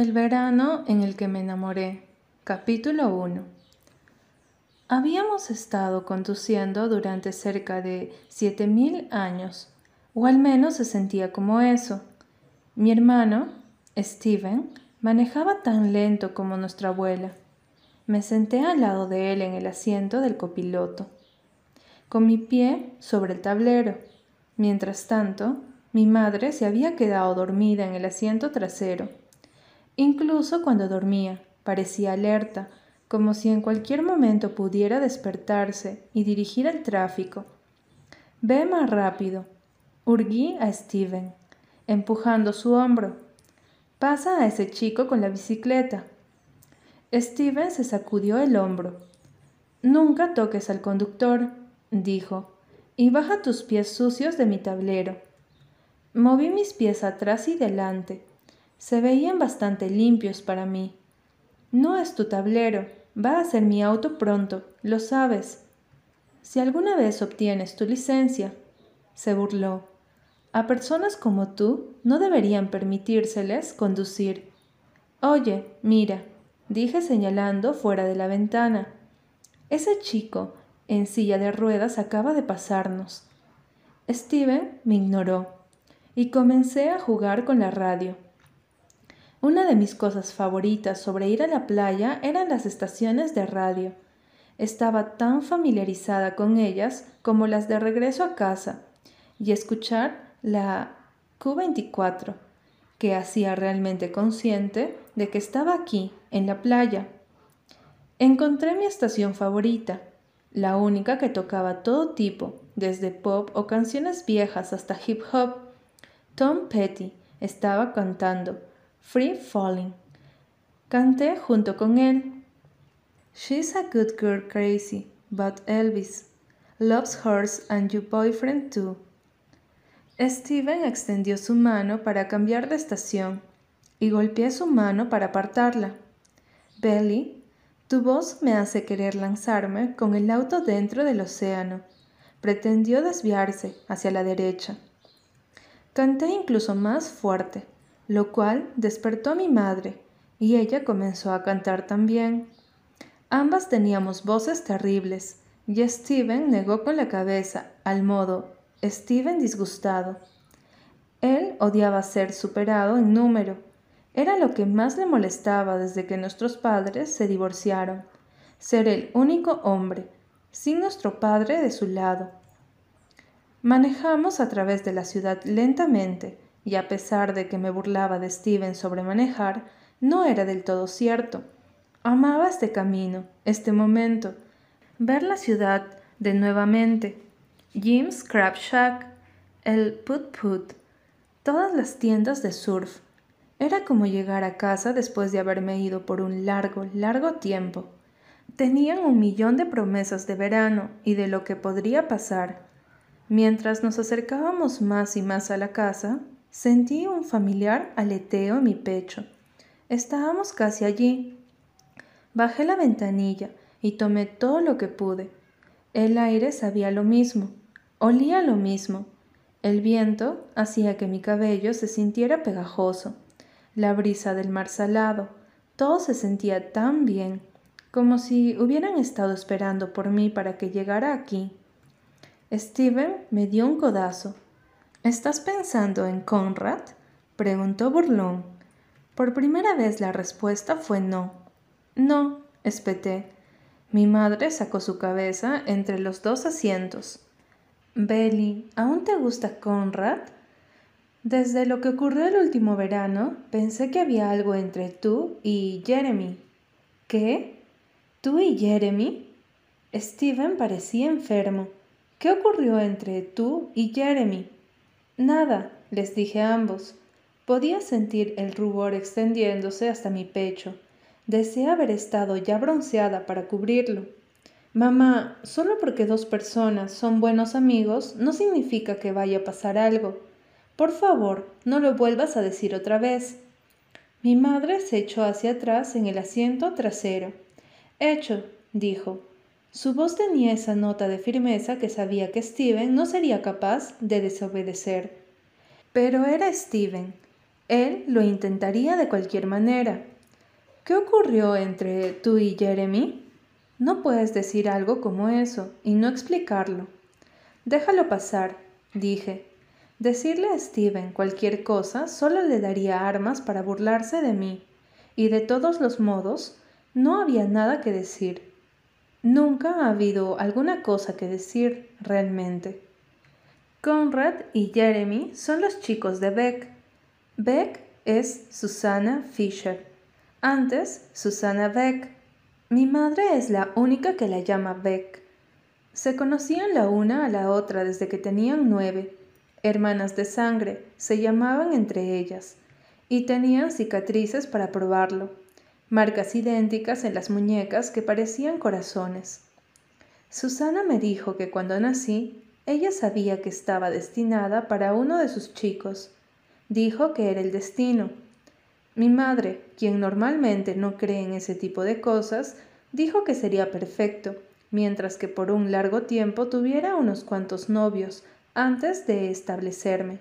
El verano en el que me enamoré. Capítulo 1. Habíamos estado conduciendo durante cerca de siete mil años, o al menos se sentía como eso. Mi hermano, Steven, manejaba tan lento como nuestra abuela. Me senté al lado de él en el asiento del copiloto, con mi pie sobre el tablero. Mientras tanto, mi madre se había quedado dormida en el asiento trasero Incluso cuando dormía, parecía alerta, como si en cualquier momento pudiera despertarse y dirigir el tráfico. Ve más rápido. Urgí a Steven, empujando su hombro. Pasa a ese chico con la bicicleta. Steven se sacudió el hombro. Nunca toques al conductor, dijo, y baja tus pies sucios de mi tablero. Moví mis pies atrás y delante, se veían bastante limpios para mí. No es tu tablero, va a ser mi auto pronto, lo sabes. Si alguna vez obtienes tu licencia, se burló. A personas como tú no deberían permitírseles conducir. Oye, mira, dije señalando fuera de la ventana. Ese chico en silla de ruedas acaba de pasarnos. Steven me ignoró y comencé a jugar con la radio. Una de mis cosas favoritas sobre ir a la playa eran las estaciones de radio. Estaba tan familiarizada con ellas como las de regreso a casa y escuchar la Q24, que hacía realmente consciente de que estaba aquí, en la playa. Encontré mi estación favorita, la única que tocaba todo tipo, desde pop o canciones viejas hasta hip hop. Tom Petty estaba cantando Free Falling. Canté junto con él. She's a good girl crazy, but Elvis loves hers and your boyfriend too. Steven extendió su mano para cambiar de estación y golpeé su mano para apartarla. Belly, tu voz me hace querer lanzarme con el auto dentro del océano. Pretendió desviarse hacia la derecha. Canté incluso más fuerte lo cual despertó a mi madre, y ella comenzó a cantar también. Ambas teníamos voces terribles, y Steven negó con la cabeza, al modo Steven disgustado. Él odiaba ser superado en número. Era lo que más le molestaba desde que nuestros padres se divorciaron. Ser el único hombre, sin nuestro padre de su lado. Manejamos a través de la ciudad lentamente, y a pesar de que me burlaba de Steven sobre manejar, no era del todo cierto. Amaba este camino, este momento, ver la ciudad de nuevamente. Jim's Crab Shack, el Put Put, todas las tiendas de surf. Era como llegar a casa después de haberme ido por un largo, largo tiempo. Tenían un millón de promesas de verano y de lo que podría pasar. Mientras nos acercábamos más y más a la casa, Sentí un familiar aleteo en mi pecho. Estábamos casi allí. Bajé la ventanilla y tomé todo lo que pude. El aire sabía lo mismo, olía lo mismo. El viento hacía que mi cabello se sintiera pegajoso. La brisa del mar salado, todo se sentía tan bien, como si hubieran estado esperando por mí para que llegara aquí. Steven me dio un codazo ¿Estás pensando en Conrad? preguntó burlón. Por primera vez la respuesta fue no. No, espeté. Mi madre sacó su cabeza entre los dos asientos. Belly, ¿aún te gusta Conrad? Desde lo que ocurrió el último verano, pensé que había algo entre tú y Jeremy. ¿Qué? ¿Tú y Jeremy? Steven parecía enfermo. ¿Qué ocurrió entre tú y Jeremy? Nada, les dije a ambos. Podía sentir el rubor extendiéndose hasta mi pecho. Deseé haber estado ya bronceada para cubrirlo. Mamá, solo porque dos personas son buenos amigos no significa que vaya a pasar algo. Por favor, no lo vuelvas a decir otra vez. Mi madre se echó hacia atrás en el asiento trasero. Hecho, dijo. Su voz tenía esa nota de firmeza que sabía que Steven no sería capaz de desobedecer. Pero era Steven. Él lo intentaría de cualquier manera. ¿Qué ocurrió entre tú y Jeremy? No puedes decir algo como eso y no explicarlo. Déjalo pasar, dije. Decirle a Steven cualquier cosa solo le daría armas para burlarse de mí, y de todos los modos, no había nada que decir. Nunca ha habido alguna cosa que decir realmente. Conrad y Jeremy son los chicos de Beck. Beck es Susana Fisher. Antes, Susana Beck. Mi madre es la única que la llama Beck. Se conocían la una a la otra desde que tenían nueve. Hermanas de sangre, se llamaban entre ellas, y tenían cicatrices para probarlo marcas idénticas en las muñecas que parecían corazones. Susana me dijo que cuando nací, ella sabía que estaba destinada para uno de sus chicos. Dijo que era el destino. Mi madre, quien normalmente no cree en ese tipo de cosas, dijo que sería perfecto, mientras que por un largo tiempo tuviera unos cuantos novios antes de establecerme.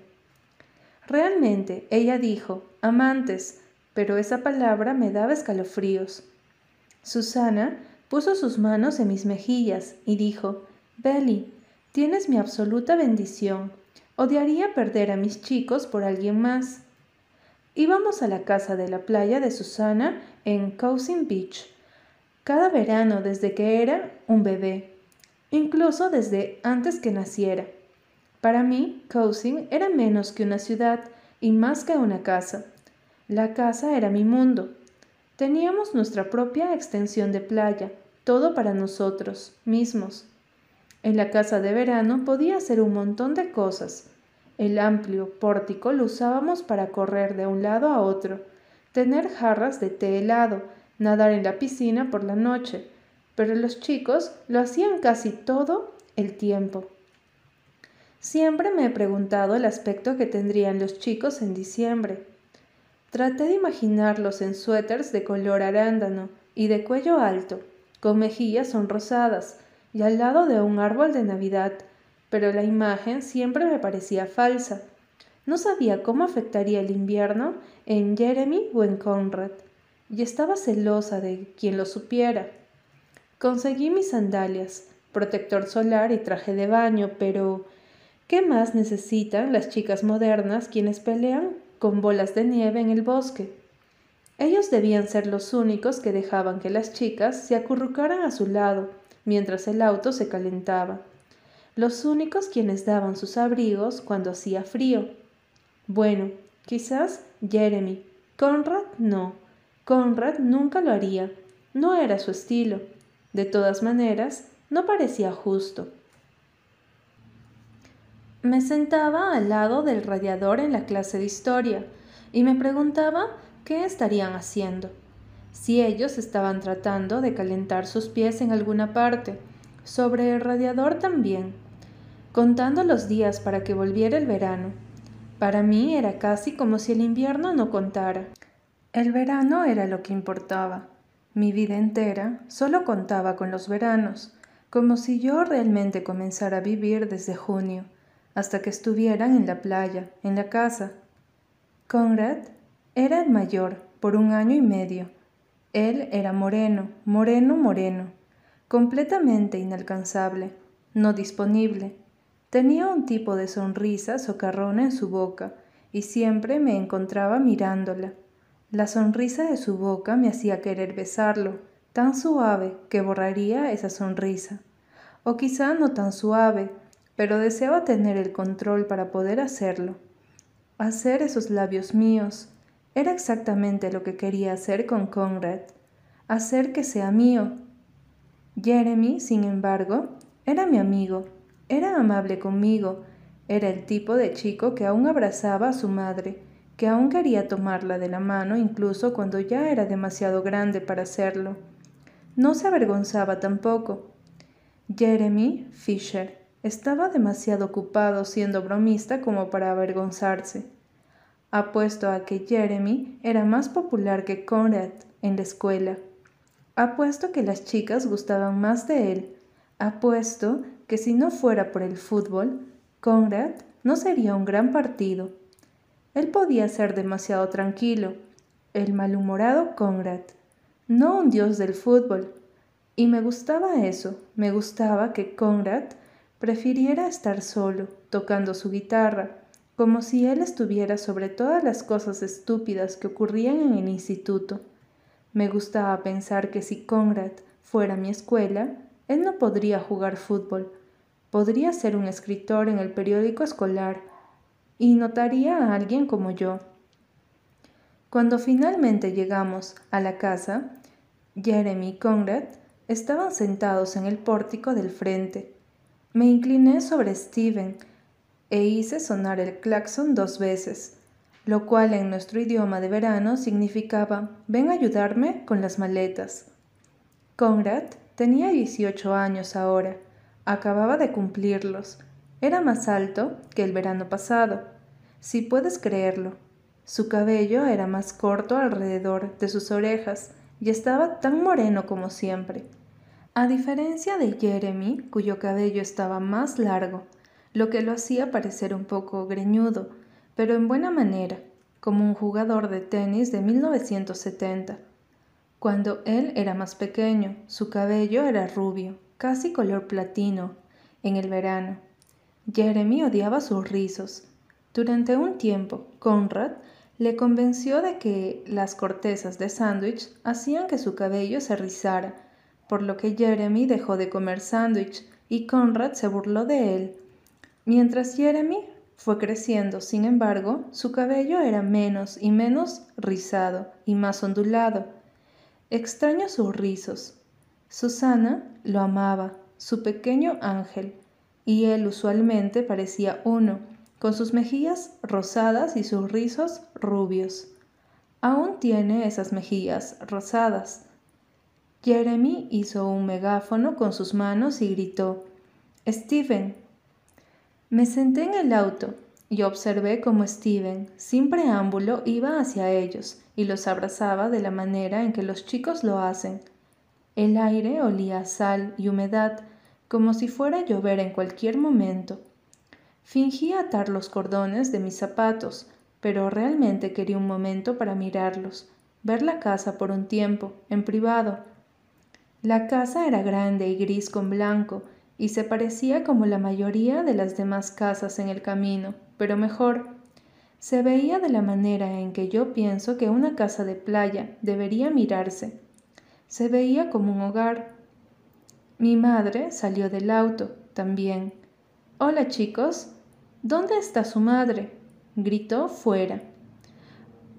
Realmente, ella dijo, amantes, pero esa palabra me daba escalofríos. Susana puso sus manos en mis mejillas y dijo, Belly, tienes mi absoluta bendición. Odiaría perder a mis chicos por alguien más. Íbamos a la casa de la playa de Susana en Cousin Beach, cada verano desde que era un bebé, incluso desde antes que naciera. Para mí, Cousin era menos que una ciudad y más que una casa. La casa era mi mundo. Teníamos nuestra propia extensión de playa, todo para nosotros mismos. En la casa de verano podía hacer un montón de cosas. El amplio pórtico lo usábamos para correr de un lado a otro, tener jarras de té helado, nadar en la piscina por la noche, pero los chicos lo hacían casi todo el tiempo. Siempre me he preguntado el aspecto que tendrían los chicos en diciembre. Traté de imaginarlos en suéteres de color arándano y de cuello alto, con mejillas sonrosadas y al lado de un árbol de Navidad, pero la imagen siempre me parecía falsa. No sabía cómo afectaría el invierno en Jeremy o en Conrad, y estaba celosa de quien lo supiera. Conseguí mis sandalias, protector solar y traje de baño, pero ¿qué más necesitan las chicas modernas quienes pelean con bolas de nieve en el bosque. Ellos debían ser los únicos que dejaban que las chicas se acurrucaran a su lado mientras el auto se calentaba, los únicos quienes daban sus abrigos cuando hacía frío. Bueno, quizás Jeremy. Conrad no. Conrad nunca lo haría. No era su estilo. De todas maneras, no parecía justo. Me sentaba al lado del radiador en la clase de historia y me preguntaba qué estarían haciendo. Si ellos estaban tratando de calentar sus pies en alguna parte, sobre el radiador también, contando los días para que volviera el verano. Para mí era casi como si el invierno no contara. El verano era lo que importaba. Mi vida entera solo contaba con los veranos, como si yo realmente comenzara a vivir desde junio hasta que estuvieran en la playa, en la casa. Conrad era el mayor por un año y medio. Él era moreno, moreno, moreno, completamente inalcanzable, no disponible. Tenía un tipo de sonrisa socarrona en su boca y siempre me encontraba mirándola. La sonrisa de su boca me hacía querer besarlo, tan suave que borraría esa sonrisa. O quizá no tan suave, pero deseaba tener el control para poder hacerlo. Hacer esos labios míos era exactamente lo que quería hacer con Conrad, hacer que sea mío. Jeremy, sin embargo, era mi amigo, era amable conmigo, era el tipo de chico que aún abrazaba a su madre, que aún quería tomarla de la mano incluso cuando ya era demasiado grande para hacerlo. No se avergonzaba tampoco. Jeremy Fisher estaba demasiado ocupado siendo bromista como para avergonzarse. Apuesto a que Jeremy era más popular que Conrad en la escuela. Apuesto que las chicas gustaban más de él. Apuesto que si no fuera por el fútbol, Conrad no sería un gran partido. Él podía ser demasiado tranquilo, el malhumorado Conrad, no un dios del fútbol. Y me gustaba eso, me gustaba que Conrad prefiriera estar solo, tocando su guitarra, como si él estuviera sobre todas las cosas estúpidas que ocurrían en el instituto. Me gustaba pensar que si Conrad fuera mi escuela, él no podría jugar fútbol, podría ser un escritor en el periódico escolar y notaría a alguien como yo. Cuando finalmente llegamos a la casa, Jeremy y Conrad estaban sentados en el pórtico del frente. Me incliné sobre Steven e hice sonar el claxon dos veces, lo cual en nuestro idioma de verano significaba ven a ayudarme con las maletas. Conrad tenía 18 años ahora, acababa de cumplirlos, era más alto que el verano pasado, si puedes creerlo. Su cabello era más corto alrededor de sus orejas y estaba tan moreno como siempre. A diferencia de Jeremy, cuyo cabello estaba más largo, lo que lo hacía parecer un poco greñudo, pero en buena manera, como un jugador de tenis de 1970. Cuando él era más pequeño, su cabello era rubio, casi color platino, en el verano. Jeremy odiaba sus rizos. Durante un tiempo, Conrad le convenció de que las cortezas de sándwich hacían que su cabello se rizara, por lo que Jeremy dejó de comer sándwich y Conrad se burló de él Mientras Jeremy fue creciendo, sin embargo, su cabello era menos y menos rizado y más ondulado. Extraño sus rizos. Susana lo amaba, su pequeño ángel, y él usualmente parecía uno, con sus mejillas rosadas y sus rizos rubios. Aún tiene esas mejillas rosadas. Jeremy hizo un megáfono con sus manos y gritó, Steven, me senté en el auto y observé cómo Steven, sin preámbulo, iba hacia ellos y los abrazaba de la manera en que los chicos lo hacen. El aire olía a sal y humedad, como si fuera a llover en cualquier momento. Fingí atar los cordones de mis zapatos, pero realmente quería un momento para mirarlos, ver la casa por un tiempo, en privado. La casa era grande y gris con blanco, y se parecía como la mayoría de las demás casas en el camino, pero mejor. Se veía de la manera en que yo pienso que una casa de playa debería mirarse. Se veía como un hogar. Mi madre salió del auto también. Hola chicos, ¿dónde está su madre? gritó fuera.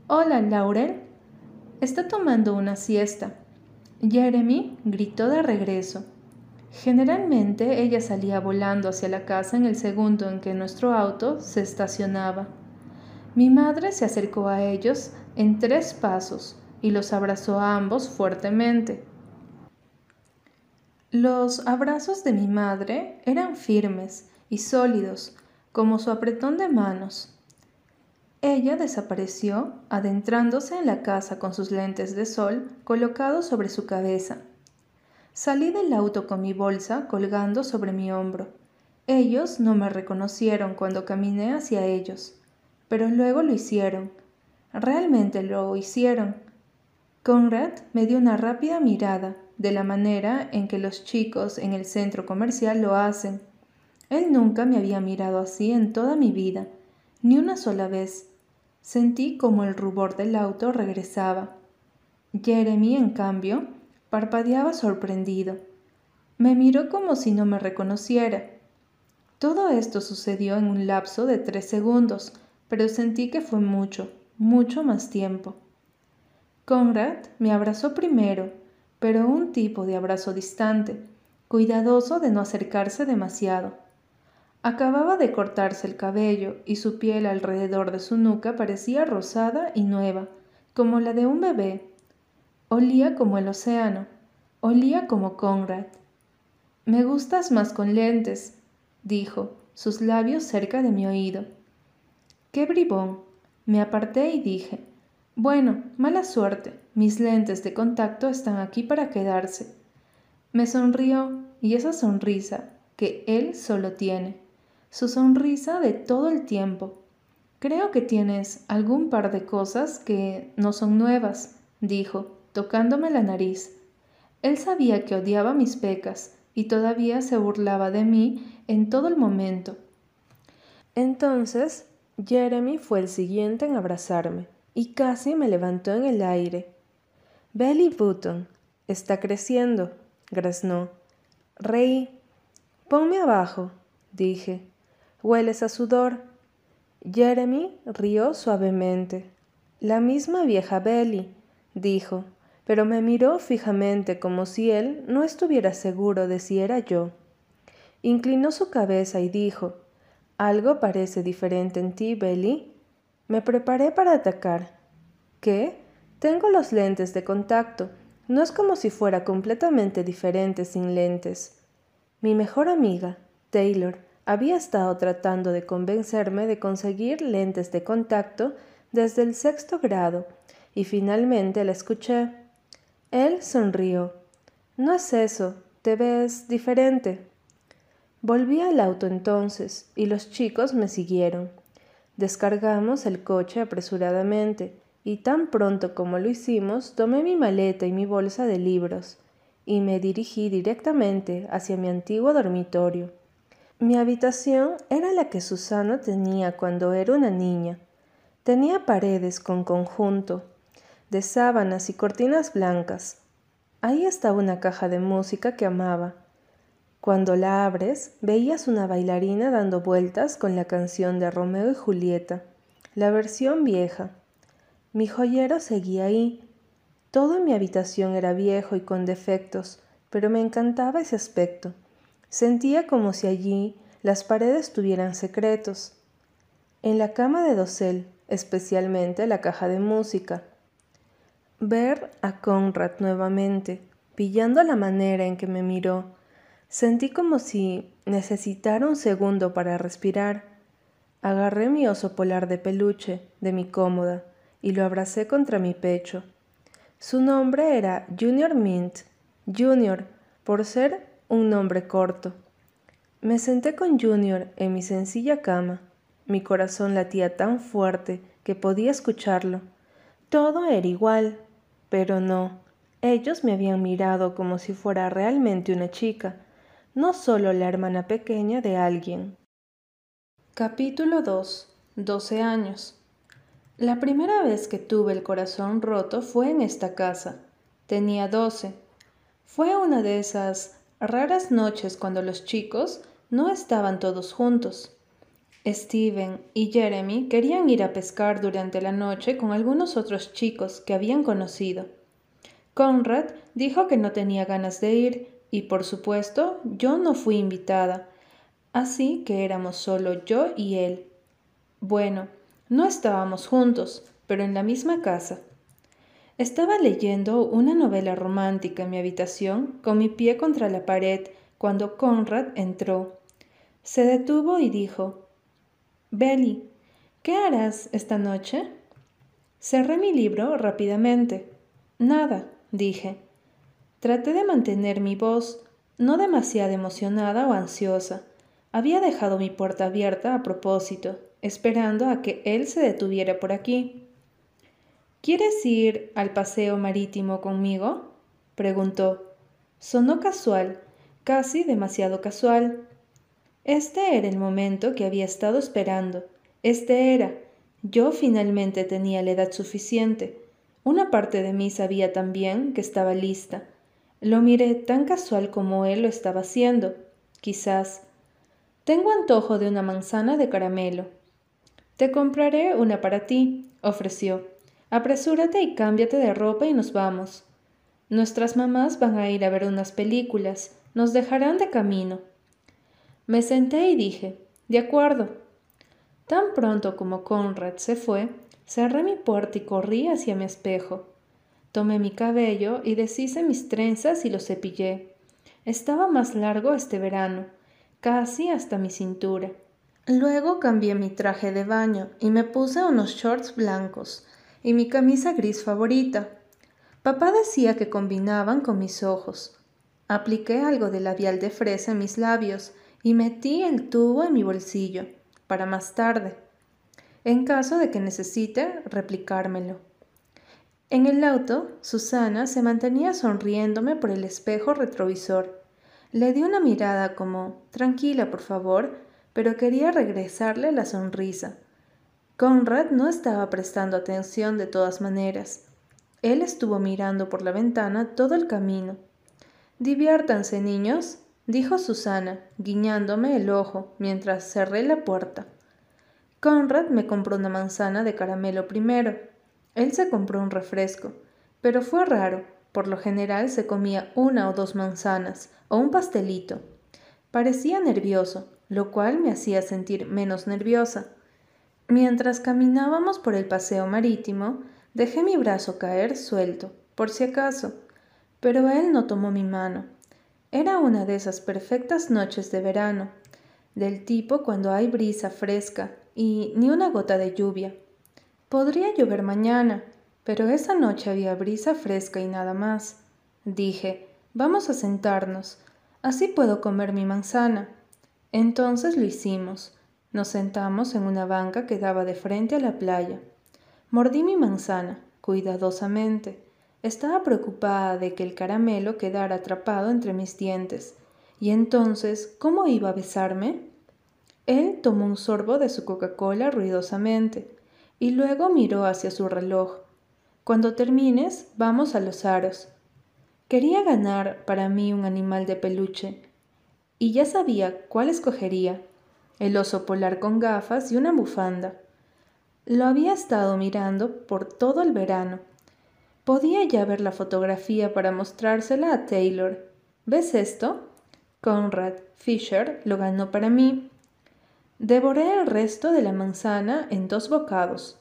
Hola, Laurel. Está tomando una siesta. Jeremy gritó de regreso. Generalmente ella salía volando hacia la casa en el segundo en que nuestro auto se estacionaba. Mi madre se acercó a ellos en tres pasos y los abrazó a ambos fuertemente. Los abrazos de mi madre eran firmes y sólidos, como su apretón de manos. Ella desapareció, adentrándose en la casa con sus lentes de sol colocados sobre su cabeza. Salí del auto con mi bolsa colgando sobre mi hombro. Ellos no me reconocieron cuando caminé hacia ellos, pero luego lo hicieron. Realmente lo hicieron. Conrad me dio una rápida mirada, de la manera en que los chicos en el centro comercial lo hacen. Él nunca me había mirado así en toda mi vida, ni una sola vez. Sentí como el rubor del auto regresaba. Jeremy, en cambio, Parpadeaba sorprendido. Me miró como si no me reconociera. Todo esto sucedió en un lapso de tres segundos, pero sentí que fue mucho, mucho más tiempo. Conrad me abrazó primero, pero un tipo de abrazo distante, cuidadoso de no acercarse demasiado. Acababa de cortarse el cabello y su piel alrededor de su nuca parecía rosada y nueva, como la de un bebé Olía como el océano, olía como Conrad. Me gustas más con lentes, dijo, sus labios cerca de mi oído. ¡Qué bribón! Me aparté y dije, bueno, mala suerte, mis lentes de contacto están aquí para quedarse. Me sonrió y esa sonrisa que él solo tiene, su sonrisa de todo el tiempo. Creo que tienes algún par de cosas que no son nuevas, dijo, tocándome la nariz. Él sabía que odiaba mis pecas y todavía se burlaba de mí en todo el momento. Entonces, Jeremy fue el siguiente en abrazarme y casi me levantó en el aire. Belly Button, está creciendo, graznó. Reí. Ponme abajo, dije. Hueles a sudor. Jeremy rió suavemente. La misma vieja Belly, dijo, pero me miró fijamente como si él no estuviera seguro de si era yo. Inclinó su cabeza y dijo, Algo parece diferente en ti, Belly. Me preparé para atacar. ¿Qué? Tengo los lentes de contacto. No es como si fuera completamente diferente sin lentes. Mi mejor amiga, Taylor, había estado tratando de convencerme de conseguir lentes de contacto desde el sexto grado, y finalmente la escuché. Él sonrió. No es eso, te ves diferente. Volví al auto entonces, y los chicos me siguieron. Descargamos el coche apresuradamente, y tan pronto como lo hicimos, tomé mi maleta y mi bolsa de libros y me dirigí directamente hacia mi antiguo dormitorio. Mi habitación era la que Susana tenía cuando era una niña. Tenía paredes con conjunto, de sábanas y cortinas blancas. Ahí estaba una caja de música que amaba. Cuando la abres, veías una bailarina dando vueltas con la canción de Romeo y Julieta, la versión vieja. Mi joyero seguía ahí, todo mi habitación era viejo y con defectos, pero me encantaba ese aspecto. Sentía como si allí las paredes tuvieran secretos. En la cama de dosel, especialmente la caja de música. Ver a Conrad nuevamente, pillando la manera en que me miró, sentí como si necesitara un segundo para respirar. Agarré mi oso polar de peluche de mi cómoda y lo abracé contra mi pecho. Su nombre era Junior Mint, Junior, por ser un nombre corto. Me senté con Junior en mi sencilla cama. Mi corazón latía tan fuerte que podía escucharlo. Todo era igual, pero no. Ellos me habían mirado como si fuera realmente una chica, no solo la hermana pequeña de alguien. Capítulo 2. 12 años. La primera vez que tuve el corazón roto fue en esta casa. Tenía doce. Fue una de esas raras noches cuando los chicos no estaban todos juntos. Steven y Jeremy querían ir a pescar durante la noche con algunos otros chicos que habían conocido. Conrad dijo que no tenía ganas de ir y por supuesto yo no fui invitada, así que éramos solo yo y él. Bueno, no estábamos juntos, pero en la misma casa. Estaba leyendo una novela romántica en mi habitación con mi pie contra la pared cuando Conrad entró. Se detuvo y dijo, Belly, ¿qué harás esta noche? Cerré mi libro rápidamente. Nada, dije. Traté de mantener mi voz, no demasiado emocionada o ansiosa. Había dejado mi puerta abierta a propósito esperando a que él se detuviera por aquí. ¿Quieres ir al paseo marítimo conmigo? preguntó. Sonó casual, casi demasiado casual. Este era el momento que había estado esperando. Este era. Yo finalmente tenía la edad suficiente. Una parte de mí sabía también que estaba lista. Lo miré tan casual como él lo estaba haciendo. Quizás. Tengo antojo de una manzana de caramelo. Te compraré una para ti, ofreció. Apresúrate y cámbiate de ropa y nos vamos. Nuestras mamás van a ir a ver unas películas, nos dejarán de camino. Me senté y dije, de acuerdo. Tan pronto como Conrad se fue, cerré mi puerta y corrí hacia mi espejo. Tomé mi cabello y deshice mis trenzas y lo cepillé. Estaba más largo este verano, casi hasta mi cintura. Luego cambié mi traje de baño y me puse unos shorts blancos y mi camisa gris favorita. Papá decía que combinaban con mis ojos. Apliqué algo de labial de fresa en mis labios y metí el tubo en mi bolsillo, para más tarde. en caso de que necesite replicármelo. En el auto, Susana se mantenía sonriéndome por el espejo retrovisor. Le di una mirada como, tranquila, por favor, pero quería regresarle la sonrisa. Conrad no estaba prestando atención de todas maneras. Él estuvo mirando por la ventana todo el camino. Diviértanse, niños, dijo Susana, guiñándome el ojo mientras cerré la puerta. Conrad me compró una manzana de caramelo primero. Él se compró un refresco, pero fue raro. Por lo general se comía una o dos manzanas o un pastelito. Parecía nervioso, lo cual me hacía sentir menos nerviosa. Mientras caminábamos por el paseo marítimo, dejé mi brazo caer suelto, por si acaso, pero él no tomó mi mano. Era una de esas perfectas noches de verano, del tipo cuando hay brisa fresca y ni una gota de lluvia. Podría llover mañana, pero esa noche había brisa fresca y nada más. Dije, vamos a sentarnos, así puedo comer mi manzana. Entonces lo hicimos. Nos sentamos en una banca que daba de frente a la playa. Mordí mi manzana, cuidadosamente. Estaba preocupada de que el caramelo quedara atrapado entre mis dientes. ¿Y entonces cómo iba a besarme? Él tomó un sorbo de su Coca-Cola ruidosamente y luego miró hacia su reloj. Cuando termines, vamos a los aros. Quería ganar para mí un animal de peluche y ya sabía cuál escogería el oso polar con gafas y una bufanda. Lo había estado mirando por todo el verano. Podía ya ver la fotografía para mostrársela a Taylor. ¿Ves esto? Conrad Fisher lo ganó para mí. Devoré el resto de la manzana en dos bocados.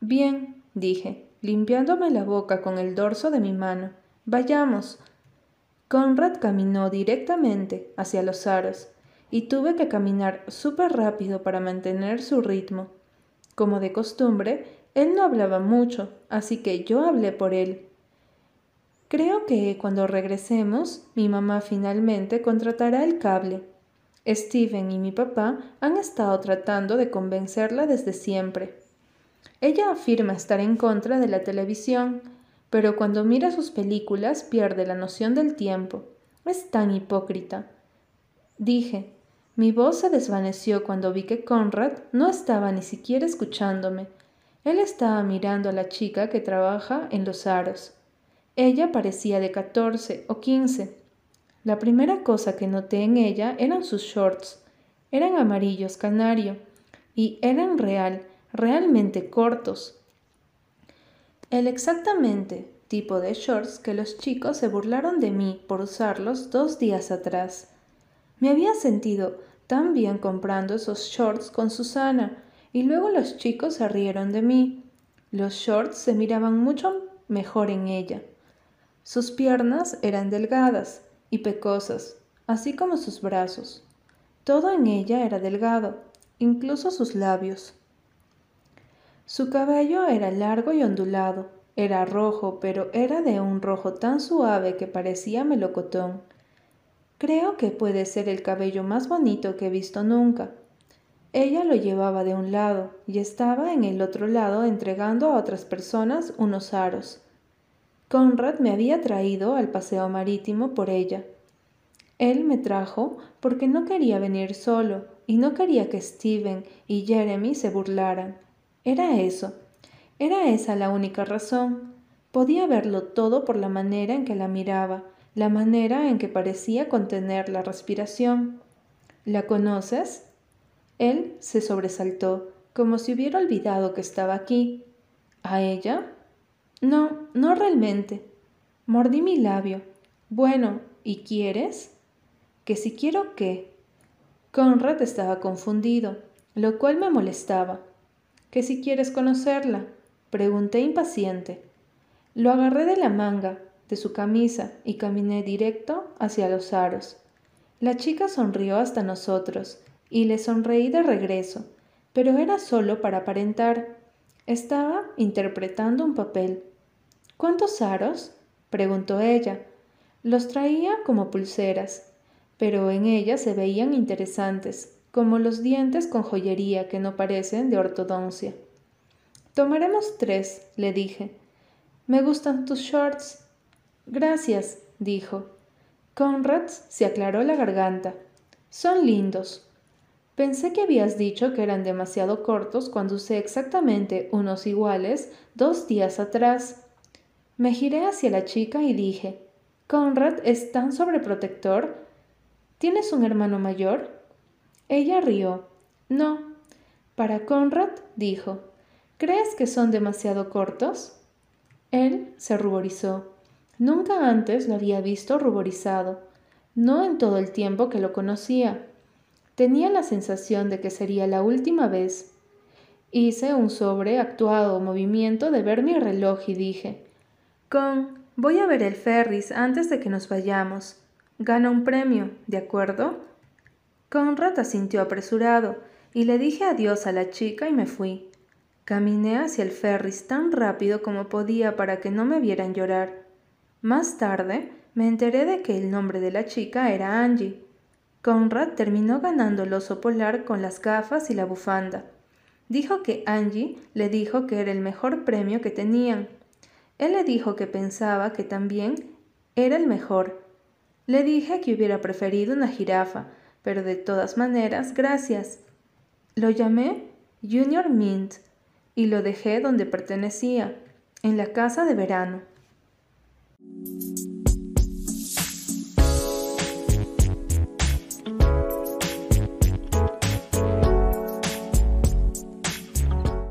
Bien, dije, limpiándome la boca con el dorso de mi mano. Vayamos. Conrad caminó directamente hacia los aros y tuve que caminar súper rápido para mantener su ritmo. Como de costumbre, él no hablaba mucho, así que yo hablé por él. Creo que cuando regresemos, mi mamá finalmente contratará el cable. Steven y mi papá han estado tratando de convencerla desde siempre. Ella afirma estar en contra de la televisión, pero cuando mira sus películas pierde la noción del tiempo. Es tan hipócrita. Dije, mi voz se desvaneció cuando vi que Conrad no estaba ni siquiera escuchándome. Él estaba mirando a la chica que trabaja en los aros. Ella parecía de catorce o quince. La primera cosa que noté en ella eran sus shorts. Eran amarillos canario y eran real, realmente cortos. El exactamente tipo de shorts que los chicos se burlaron de mí por usarlos dos días atrás. Me había sentido tan bien comprando esos shorts con Susana y luego los chicos se rieron de mí. Los shorts se miraban mucho mejor en ella. Sus piernas eran delgadas y pecosas, así como sus brazos. Todo en ella era delgado, incluso sus labios. Su cabello era largo y ondulado, era rojo, pero era de un rojo tan suave que parecía melocotón. Creo que puede ser el cabello más bonito que he visto nunca. Ella lo llevaba de un lado y estaba en el otro lado entregando a otras personas unos aros. Conrad me había traído al paseo marítimo por ella. Él me trajo porque no quería venir solo y no quería que Steven y Jeremy se burlaran. Era eso. Era esa la única razón. Podía verlo todo por la manera en que la miraba, la manera en que parecía contener la respiración. ¿La conoces? Él se sobresaltó, como si hubiera olvidado que estaba aquí. ¿A ella? No, no realmente. Mordí mi labio. Bueno, ¿y quieres? ¿Que si quiero qué? Conrad estaba confundido, lo cual me molestaba. ¿Que si quieres conocerla? Pregunté impaciente. Lo agarré de la manga, de su camisa y caminé directo hacia los aros. La chica sonrió hasta nosotros y le sonreí de regreso, pero era solo para aparentar. Estaba interpretando un papel. ¿Cuántos aros? preguntó ella. Los traía como pulseras, pero en ellas se veían interesantes. como los dientes con joyería que no parecen de ortodoncia. Tomaremos tres, le dije. Me gustan tus shorts. Gracias, dijo. Conrad se aclaró la garganta. Son lindos. Pensé que habías dicho que eran demasiado cortos cuando usé exactamente unos iguales dos días atrás. Me giré hacia la chica y dije, Conrad es tan sobreprotector. ¿Tienes un hermano mayor? Ella rió. No. Para Conrad, dijo, ¿crees que son demasiado cortos? Él se ruborizó. Nunca antes lo había visto ruborizado, no en todo el tiempo que lo conocía. Tenía la sensación de que sería la última vez. Hice un sobreactuado movimiento de ver mi reloj y dije, Con, voy a ver el Ferris antes de que nos vayamos. Gana un premio, ¿de acuerdo? Conrad asintió apresurado, y le dije adiós a la chica y me fui. Caminé hacia el ferris tan rápido como podía para que no me vieran llorar. Más tarde me enteré de que el nombre de la chica era Angie. Conrad terminó ganando el oso polar con las gafas y la bufanda. Dijo que Angie le dijo que era el mejor premio que tenían. Él le dijo que pensaba que también era el mejor. Le dije que hubiera preferido una jirafa, pero de todas maneras, gracias. Lo llamé Junior Mint y lo dejé donde pertenecía, en la casa de verano. Thank you.